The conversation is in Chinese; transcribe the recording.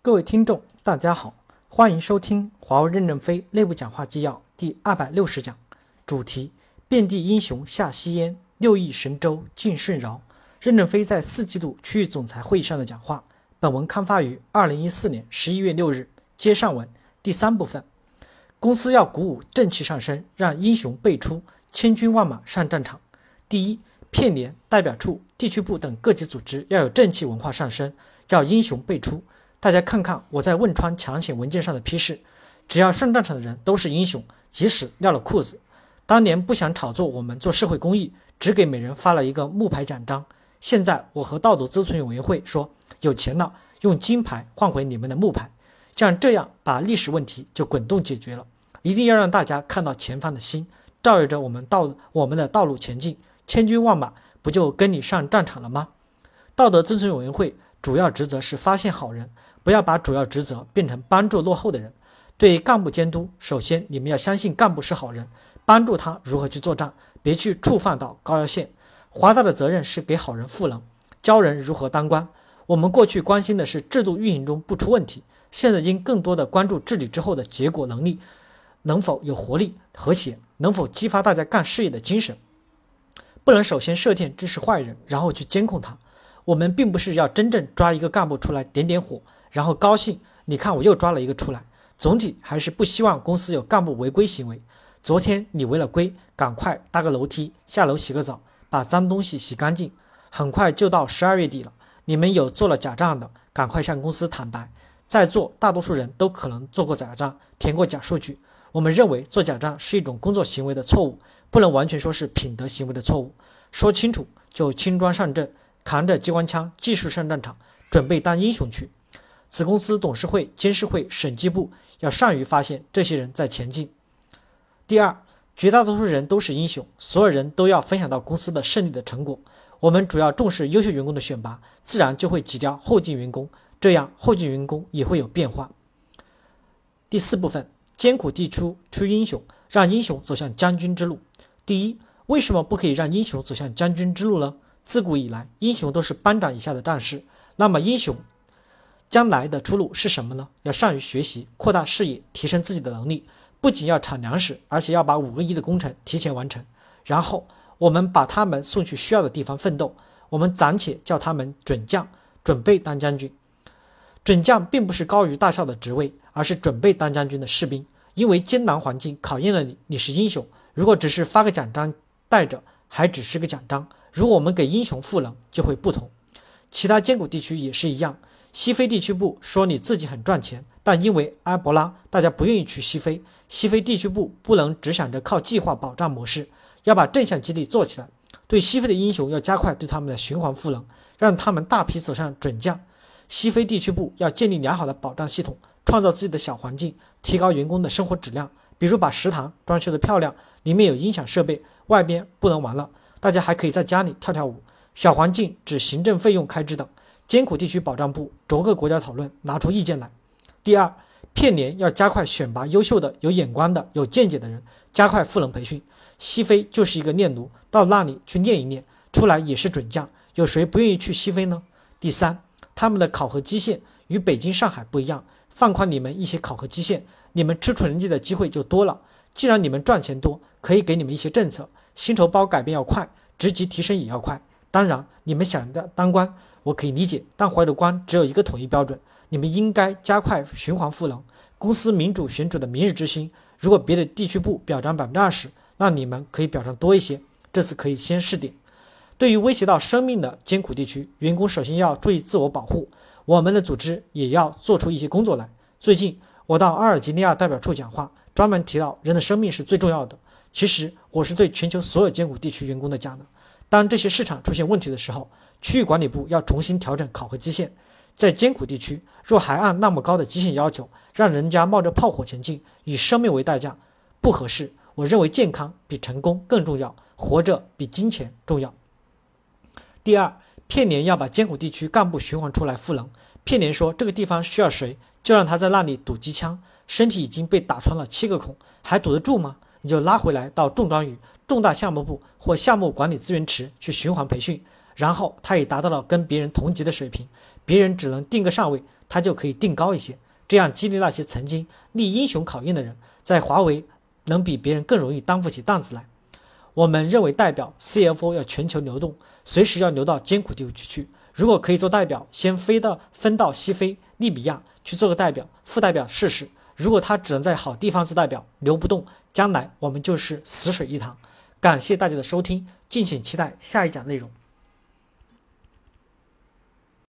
各位听众，大家好，欢迎收听华为任正非内部讲话纪要第二百六十讲，主题：遍地英雄下西烟，六亿神州尽舜尧。任正非在四季度区域总裁会议上的讲话。本文刊发于二零一四年十一月六日。接上文第三部分，公司要鼓舞正气上升，让英雄辈出，千军万马上战场。第一，片联、代表处、地区部等各级组织要有正气文化上升，叫英雄辈出。大家看看我在汶川抢险文件上的批示，只要上战场的人都是英雄，即使尿了裤子。当年不想炒作我们做社会公益，只给每人发了一个木牌奖章。现在我和道德咨询委员会说，有钱了，用金牌换回你们的木牌，像这样把历史问题就滚动解决了。一定要让大家看到前方的星，照耀着我们道我们的道路前进，千军万马不就跟你上战场了吗？道德咨询委员会主要职责是发现好人。不要把主要职责变成帮助落后的人。对干部监督，首先你们要相信干部是好人，帮助他如何去作战，别去触犯到高压线。华大的责任是给好人赋能，教人如何当官。我们过去关心的是制度运行中不出问题，现在应更多的关注治理之后的结果能力能否有活力和谐，能否激发大家干事业的精神。不能首先设定这是坏人，然后去监控他。我们并不是要真正抓一个干部出来点点火。然后高兴，你看我又抓了一个出来。总体还是不希望公司有干部违规行为。昨天你违了规，赶快搭个楼梯下楼洗个澡，把脏东西洗干净。很快就到十二月底了，你们有做了假账的，赶快向公司坦白。在座大多数人都可能做过假账，填过假数据。我们认为做假账是一种工作行为的错误，不能完全说是品德行为的错误。说清楚就轻装上阵，扛着机关枪继续上战场，准备当英雄去。子公司董事会、监事会、审计部要善于发现这些人在前进。第二，绝大多数人都是英雄，所有人都要分享到公司的胜利的成果。我们主要重视优秀员工的选拔，自然就会挤掉后进员工，这样后进员工也会有变化。第四部分，艰苦地出出英雄，让英雄走向将军之路。第一，为什么不可以让英雄走向将军之路呢？自古以来，英雄都是班长以下的战士，那么英雄。将来的出路是什么呢？要善于学习，扩大视野，提升自己的能力。不仅要产粮食，而且要把五个亿的工程提前完成。然后我们把他们送去需要的地方奋斗。我们暂且叫他们准将，准备当将军。准将并不是高于大校的职位，而是准备当将军的士兵。因为艰难环境考验了你，你是英雄。如果只是发个奖章带着，还只是个奖章。如果我们给英雄赋能，就会不同。其他艰苦地区也是一样。西非地区部说你自己很赚钱，但因为埃博拉，大家不愿意去西非。西非地区部不能只想着靠计划保障模式，要把正向激励做起来。对西非的英雄要加快对他们的循环赋能，让他们大批走上准将。西非地区部要建立良好的保障系统，创造自己的小环境，提高员工的生活质量。比如把食堂装修的漂亮，里面有音响设备，外边不能玩了，大家还可以在家里跳跳舞。小环境指行政费用开支等。艰苦地区保障部逐个国家讨论，拿出意见来。第二，片联要加快选拔优秀的、有眼光的、有见解的人，加快赋能培训。西非就是一个练奴，到那里去练一练，出来也是准将。有谁不愿意去西非呢？第三，他们的考核基线与北京、上海不一样，放宽你们一些考核基线，你们吃纯利的机会就多了。既然你们赚钱多，可以给你们一些政策，薪酬包改变要快，职级提升也要快。当然，你们想着当官。我可以理解，但怀的官只有一个统一标准。你们应该加快循环赋能。公司民主选举的明日之星，如果别的地区部表彰百分之二十，那你们可以表彰多一些。这次可以先试点。对于威胁到生命的艰苦地区，员工首先要注意自我保护。我们的组织也要做出一些工作来。最近我到阿尔及利亚代表处讲话，专门提到人的生命是最重要的。其实我是对全球所有艰苦地区员工的讲的。当这些市场出现问题的时候，区域管理部要重新调整考核基线，在艰苦地区，若还按那么高的基线要求，让人家冒着炮火前进，以生命为代价，不合适。我认为健康比成功更重要，活着比金钱重要。第二，片联要把艰苦地区干部循环出来赋能。片联说这个地方需要谁，就让他在那里堵机枪，身体已经被打穿了七个孔，还堵得住吗？你就拉回来到重装与重大项目部或项目管理资源池去循环培训。然后他也达到了跟别人同级的水平，别人只能定个上位，他就可以定高一些，这样激励那些曾经立英雄考验的人，在华为能比别人更容易担负起担子来。我们认为，代表 CFO 要全球流动，随时要流到艰苦地区去。如果可以做代表，先飞到分到西非利比亚去做个代表、副代表试试。如果他只能在好地方做代表，留不动，将来我们就是死水一潭。感谢大家的收听，敬请期待下一讲内容。